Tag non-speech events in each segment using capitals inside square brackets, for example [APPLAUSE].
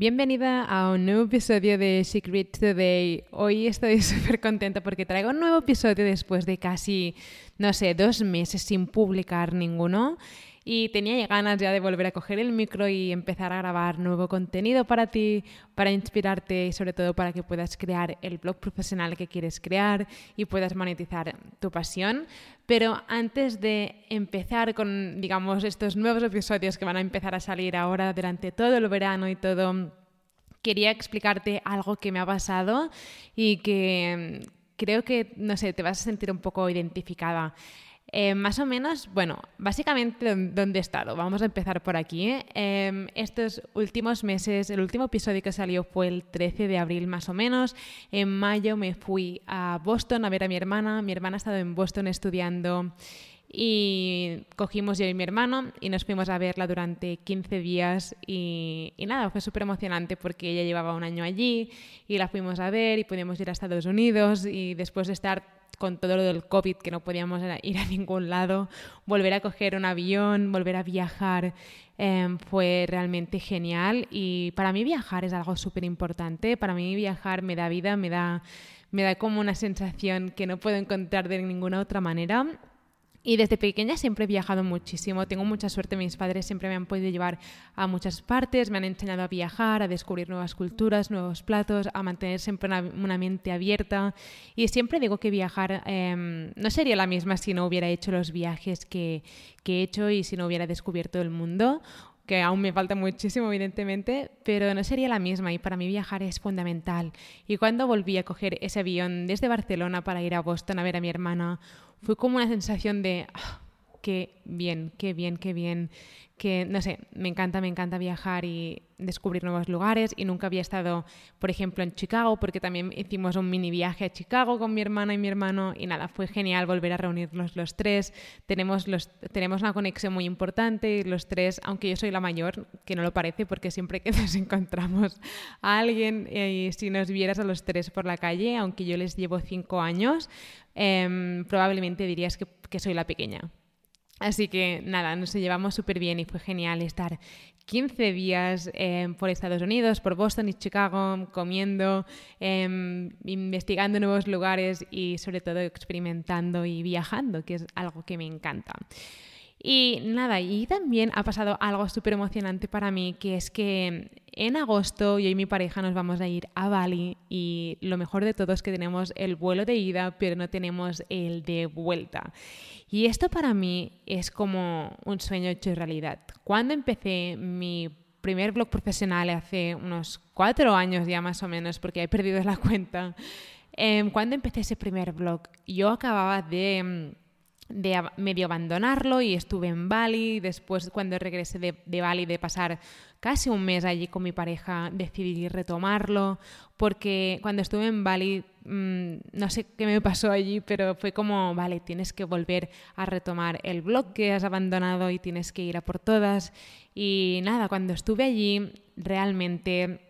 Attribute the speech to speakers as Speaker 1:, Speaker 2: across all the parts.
Speaker 1: Bienvenida a un nuevo episodio de Secret Today. Hoy estoy [LAUGHS] súper contenta porque traigo un nuevo episodio después de casi, no sé, dos meses sin publicar ninguno y tenía ganas ya de volver a coger el micro y empezar a grabar nuevo contenido para ti, para inspirarte y sobre todo para que puedas crear el blog profesional que quieres crear y puedas monetizar tu pasión. Pero antes de empezar con, digamos, estos nuevos episodios que van a empezar a salir ahora durante todo el verano y todo, quería explicarte algo que me ha pasado y que mm, creo que, no sé, te vas a sentir un poco identificada. Eh, más o menos, bueno, básicamente dónde he estado. Vamos a empezar por aquí. Eh, estos últimos meses, el último episodio que salió fue el 13 de abril más o menos. En mayo me fui a Boston a ver a mi hermana. Mi hermana ha estado en Boston estudiando y cogimos yo y mi hermano y nos fuimos a verla durante 15 días y, y nada, fue súper emocionante porque ella llevaba un año allí y la fuimos a ver y pudimos ir a Estados Unidos y después de estar con todo lo del COVID, que no podíamos ir a [LAUGHS] ningún lado, volver a coger un avión, volver a viajar, em, fue realmente genial. Y para mí viajar es algo súper importante. Para mí viajar me da vida, me da, me da como una sensación que no puedo encontrar de ninguna otra manera. Y desde pequeña siempre he viajado muchísimo, tengo mucha suerte, mis padres siempre me han podido llevar a muchas partes, me han enseñado a viajar, a descubrir nuevas culturas, nuevos platos, a mantener siempre una, mente abierta. Y siempre digo que viajar em, no sería la misma si no hubiera hecho los viajes que, que he hecho y si no hubiera descubierto el mundo que aún me falta muchísimo, evidentemente, pero no sería la misma y para mí viajar es fundamental. Y cuando volví a coger ese avión desde Barcelona para ir a Boston a ver a mi hermana, fue como una sensación de ah, qué bien, qué bien, qué bien, que no sé, me encanta, me encanta viajar y descubrir nuevos lugares. Y nunca había estado, por ejemplo, en Chicago porque también hicimos un mini viaje a Chicago con mi hermana y mi hermano. Y nada, fue genial volver a reunirnos los tres, tenemos, los, tenemos una conexión muy importante los tres, aunque yo soy la mayor, que no lo parece porque siempre que [LAUGHS] nos encontramos a alguien eh, y si nos vieras a los tres por la calle, aunque yo les llevo cinco años, Em, probablemente dirías que, soy la pequeña. Así que nada, nos llevamos súper bien y fue genial estar 15 días em, por Estados Unidos, por Boston y Chicago, comiendo, em, investigando nuevos lugares y sobre todo experimentando y viajando, que es algo que me encanta. Y nada, y también ha pasado algo súper emocionante para mí, que es que en agosto yo y mi pareja nos vamos a ir a Bali y lo mejor de todo es que tenemos el vuelo de ida, pero no tenemos el de vuelta. Y esto para mí es como un sueño hecho realidad. Cuando empecé mi primer blog profesional hace unos cuatro años ya más o menos, porque he perdido la cuenta, em, cuando empecé ese primer blog, yo acababa de de medio abandonarlo y estuve en Bali. Después, cuando regresé de, de, Bali, de pasar casi un mes allí con mi pareja, decidí retomarlo, porque cuando estuve en Bali, mmm, no sé qué me pasó allí, pero fue como, vale, tienes que volver a retomar el blog que has abandonado y tienes que ir a por todas. Y nada, cuando estuve allí, realmente,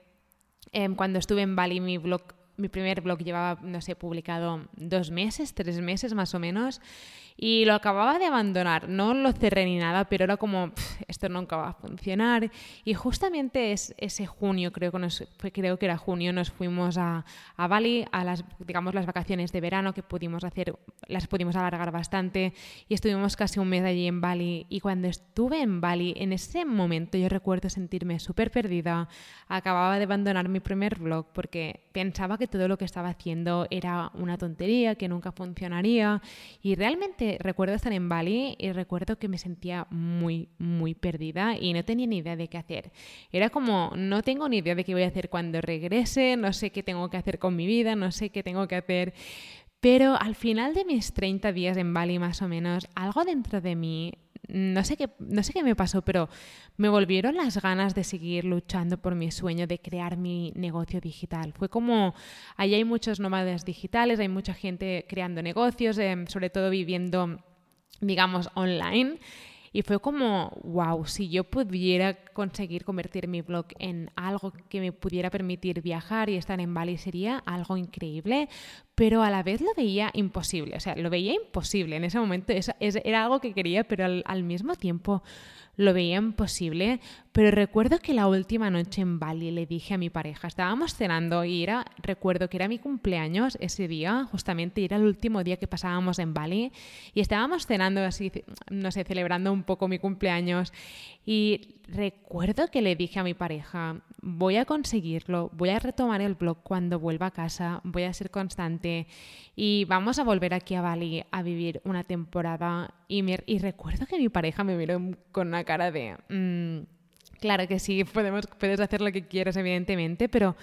Speaker 1: eh, cuando estuve en Bali, mi blog mi primer blog llevaba, no sé, publicado dos meses, tres meses más o menos, y lo acababa de abandonar. No lo cerré ni nada, pero era como, esto nunca va a funcionar. Y justamente es ese junio, creo que, nos, creo que era junio, nos fuimos a, a, Bali, a las, digamos, las vacaciones de verano que pudimos hacer, las pudimos alargar bastante y estuvimos casi un mes allí en Bali. Y cuando estuve en Bali, en ese momento yo recuerdo sentirme súper perdida. Acababa de abandonar mi primer blog porque pensaba que todo lo que estaba haciendo era una tontería, que nunca funcionaría. Y realmente recuerdo estar en Bali y recuerdo que me sentía muy, muy perdida y no tenía ni idea de qué hacer. Era como, no tengo ni idea de qué voy a hacer cuando regrese, no sé qué tengo que hacer con mi vida, no sé qué tengo que hacer. Pero al final de mis 30 días en Bali más o menos, algo dentro de mí no sé qué, no sé qué me pasó, pero me volvieron las ganas de seguir luchando por mi sueño de crear mi negocio digital. Fue como, ahí hay muchos nómadas digitales, hay mucha gente creando negocios, em, sobre todo viviendo, digamos, online. Y fue como, wow, si yo pudiera conseguir convertir mi blog en algo que me pudiera permitir viajar y estar en Bali sería algo increíble, pero a la vez lo veía imposible, o sea, lo veía imposible en ese momento, era algo que quería, pero al, al mismo tiempo lo veía imposible, pero recuerdo que la última noche en Bali le dije a mi pareja, estábamos cenando y era, recuerdo que era mi cumpleaños ese día, justamente era el último día que pasábamos en Bali y estábamos cenando así, no sé, celebrando un poco mi cumpleaños y recuerdo que le dije a mi pareja, voy a conseguirlo, voy a retomar el blog cuando vuelva a casa, voy a ser constante y vamos a volver aquí a Bali a vivir una temporada. Y, y recuerdo que mi pareja me miró con una cara de... Mm, Claro que sí, podemos, puedes hacer lo que quieras, evidentemente, pero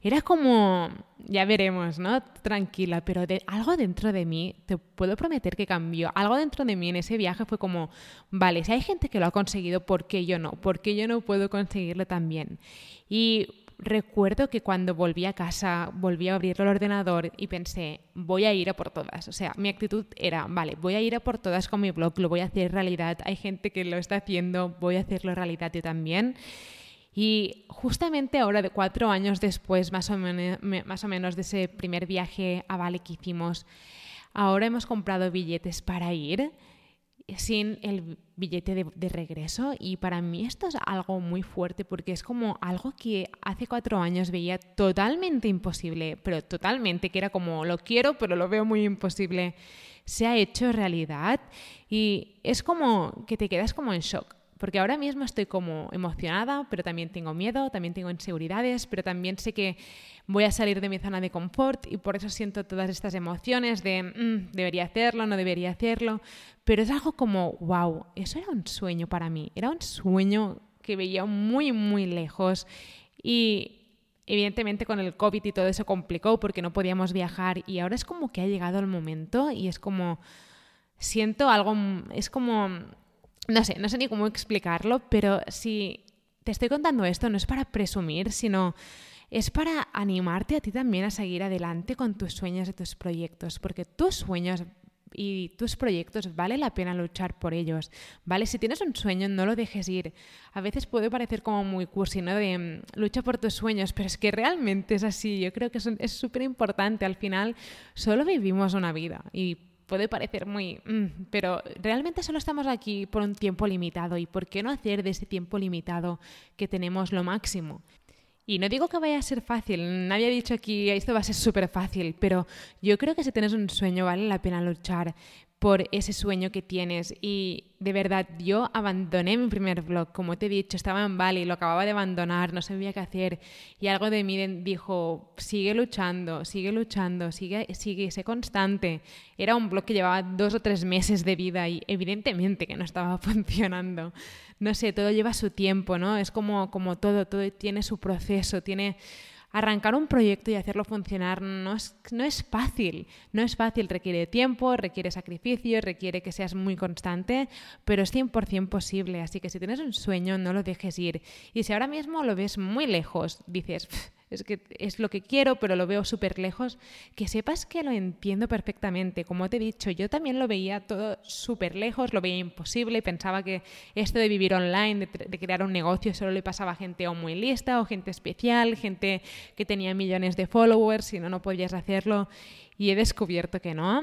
Speaker 1: era como, ya veremos, ¿no? Tranquila, pero de, algo dentro de mí, te puedo prometer que cambió. Algo dentro de mí en ese viaje fue como, vale, si hay gente que lo ha conseguido, ¿por qué yo no? ¿Por qué yo no puedo conseguirlo también? Y recuerdo que cuando volví a casa, volví a abrir el ordenador y pensé, voy a ir a por todas. O sea, mi actitud era, vale, voy a ir a por todas con mi blog, lo voy a hacer realidad. Hay gente que lo está haciendo, voy a hacerlo realidad yo también. Y justamente ahora, de cuatro años después, más o, más o menos de ese primer viaje a Vale que hicimos, ahora hemos comprado billetes para ir sin el billete de, regreso y para mí esto es algo muy fuerte porque es como algo que hace cuatro años veía totalmente imposible, pero totalmente que era como lo quiero pero lo veo muy imposible, se ha hecho realidad y es como que te quedas como en shock. Porque ahora mismo estoy como emocionada, pero también tengo miedo, también tengo inseguridades, pero también sé que voy a salir de mi zona de confort y por eso siento todas estas emociones de mm, debería hacerlo, no debería hacerlo. Pero es algo como, wow, eso era un sueño para mí, era un sueño que veía muy, muy lejos y evidentemente con el COVID y todo eso complicó porque no podíamos viajar y ahora es como que ha llegado el momento y es como, siento algo, es como no sé, no sé ni cómo explicarlo, pero si te estoy contando esto no es para presumir, sino es para animarte a ti también a seguir adelante con tus sueños y tus proyectos, porque tus sueños y tus proyectos vale la pena luchar por ellos, ¿vale? Si tienes un sueño, no lo dejes ir. A veces puede parecer como muy cursi, ¿no? De mm, lucha por tus sueños, pero es que realmente es así. Yo creo que es súper importante. Al final, solo vivimos una vida puede parecer muy... Mm, pero realmente solo estamos aquí por un tiempo limitado y ¿por qué no hacer de ese tiempo limitado que tenemos lo máximo? Y no digo que vaya a ser fácil, nadie ha dicho aquí esto va a ser súper fácil, pero yo creo que si tienes un sueño vale la pena luchar por ese sueño que tienes. Y de verdad, yo abandoné mi primer blog, como te he dicho, estaba en Bali, lo acababa de abandonar, no sabía qué hacer. Y algo de mí dijo, sigue luchando, sigue luchando, sigue, sigue, sé constante. Era un blog que llevaba dos o tres meses de vida y evidentemente que no estaba [LAUGHS] funcionando. No sé, todo lleva su tiempo, ¿no? Es como, como todo, todo tiene su proceso, tiene arrancar un proyecto y hacerlo funcionar no es, no es fácil. No es fácil, requiere tiempo, requiere sacrificio, requiere que seas muy constante, pero es 100% posible. Así que si tienes un sueño, no lo dejes ir. Y si ahora mismo lo ves muy lejos, dices, es que es lo que quiero, pero lo veo súper lejos, que sepas que lo entiendo perfectamente. Como te he dicho, yo también lo veía todo súper lejos, lo veía imposible, pensaba que esto de vivir online, de, crear un negocio, solo le pasaba a gente o muy lista o gente especial, gente que tenía millones de followers, y no, no podías hacerlo. Y he descubierto que no.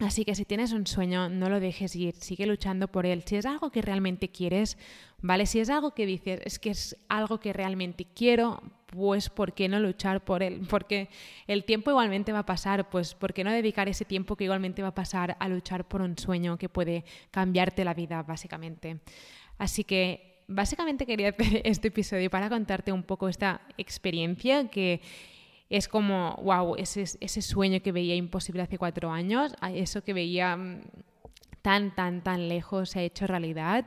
Speaker 1: Así que si tienes un sueño, no lo dejes ir, sigue luchando por él. Si es algo que realmente quieres, ¿vale? Si es algo que dices, es que es algo que realmente quiero, pues ¿por qué no luchar por él? [LAUGHS] Porque el tiempo igualmente va a pasar, pues ¿por qué no dedicar ese tiempo que igualmente va a pasar a luchar por un sueño que puede cambiarte la vida, básicamente? Así que básicamente quería hacer [LAUGHS] este episodio para contarte un poco esta experiencia que es como, wow, ese, ese sueño que veía imposible hace cuatro años, eso que veía mm, tan, tan, tan lejos se ha hecho realidad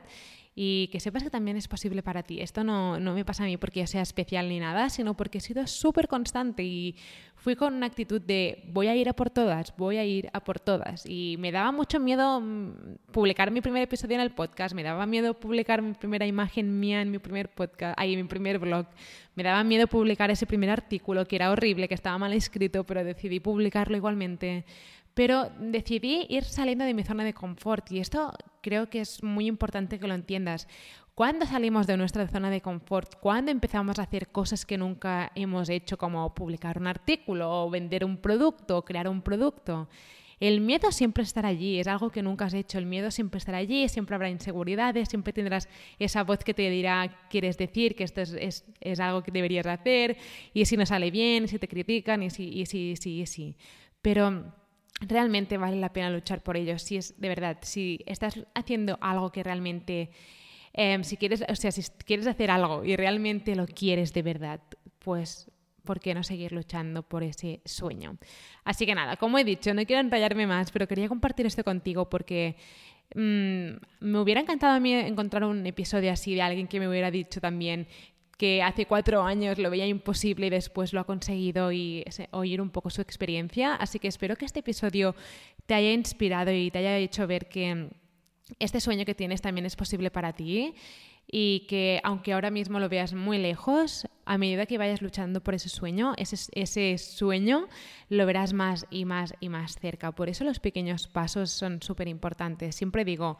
Speaker 1: y que sepas que también es posible para ti. Esto no, no me pasa a mí porque sea especial ni nada, sino porque he sido súper constante y fui con una actitud de voy a ir a por todas, voy a ir a por todas. Y me daba mucho miedo mm, publicar mi primer episodio en el podcast, me daba miedo publicar mi primera imagen mía en mi primer podcast, ahí en mi primer blog, me daba miedo publicar ese primer artículo que era horrible, que estaba mal escrito, pero decidí publicarlo igualmente pero decidí ir saliendo de mi zona de confort y esto creo que es muy importante que lo entiendas. Cuando salimos de nuestra zona de confort, cuando empezamos a hacer cosas que nunca hemos hecho, como publicar un artículo o vender un producto o crear un producto, el miedo siempre estará allí, es algo que nunca has hecho, el miedo siempre estará allí, siempre habrá inseguridades, siempre tendrás esa voz que te dirá, quieres decir, que esto es, es, algo que deberías hacer, y si no sale bien, si te critican, y si, y si, y si, y si. Pero realmente vale la pena luchar por ello. Si es de verdad, si estás haciendo algo que realmente, em, si quieres, o sea, si quieres hacer algo y realmente lo quieres de verdad, pues ¿por qué no seguir luchando por ese sueño? Así que nada, como he dicho, no quiero enrollarme más, pero quería compartir esto contigo porque mm, me hubiera encantado a mí encontrar un episodio así de alguien que me hubiera dicho también que hace cuatro años lo veía imposible y después lo ha conseguido y oír un poco su experiencia. Así que espero que este episodio te haya inspirado y te haya hecho ver que este sueño que tienes también es posible para ti y que aunque ahora mismo lo veas muy lejos, a medida que vayas luchando por ese sueño, ese, ese sueño lo verás más y más y más cerca. Por eso los pequeños pasos son súper importantes. Siempre digo,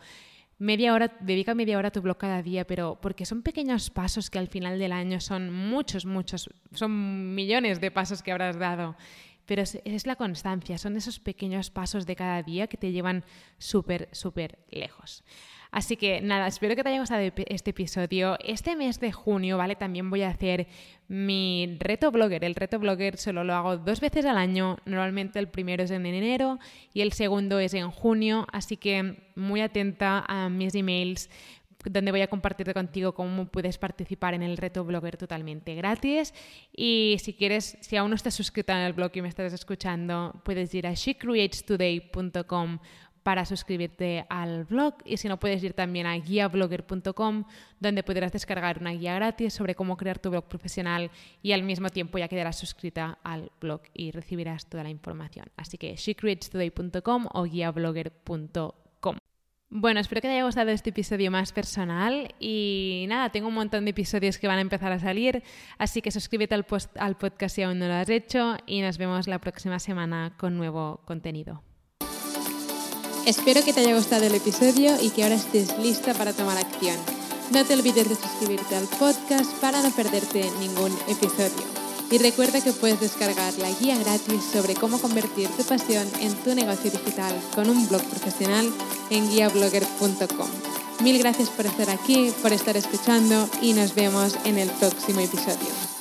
Speaker 1: media hora, dedica media hora a tu blog cada día, pero porque son pequeños pasos que al final del año son muchos, muchos, son millones de pasos que habrás dado. Pero es, la constancia, son esos pequeños pasos de cada día que te llevan súper, súper lejos. Así que nada, espero que te haya gustado este episodio. Este mes de junio, ¿vale? También voy a hacer mi reto blogger. El reto blogger solo lo hago dos veces al año. Normalmente el primero es en enero y el segundo es en junio. Así que muy atenta a mis emails donde voy a compartir contigo cómo puedes participar en el reto blogger totalmente gratis. Y si quieres, si aún no estás suscrita en el blog y me estás escuchando, puedes ir a shecreatestoday.com para suscribirte al blog y si no puedes ir también a guiablogger.com donde podrás descargar una guía gratis sobre cómo crear tu blog profesional y al mismo tiempo ya quedarás suscrita al blog y recibirás toda la información. Así que shecreatestoday.com o guiablogger.com. Bueno, espero que te haya gustado este episodio más personal y nada, tengo un montón de episodios que van a empezar a salir, así que suscríbete al, al podcast si aún no lo has hecho y nos vemos la próxima semana con nuevo contenido.
Speaker 2: Espero que te haya gustado el episodio y que ahora estés lista para tomar acción. No te olvides de suscribirte al podcast para no perderte ningún episodio. Y recuerda que puedes descargar la guía gratis sobre cómo convertir tu pasión en tu negocio digital con un blog profesional en guiablogger.com. Mil gracias por estar aquí, por estar escuchando y nos vemos en el próximo episodio.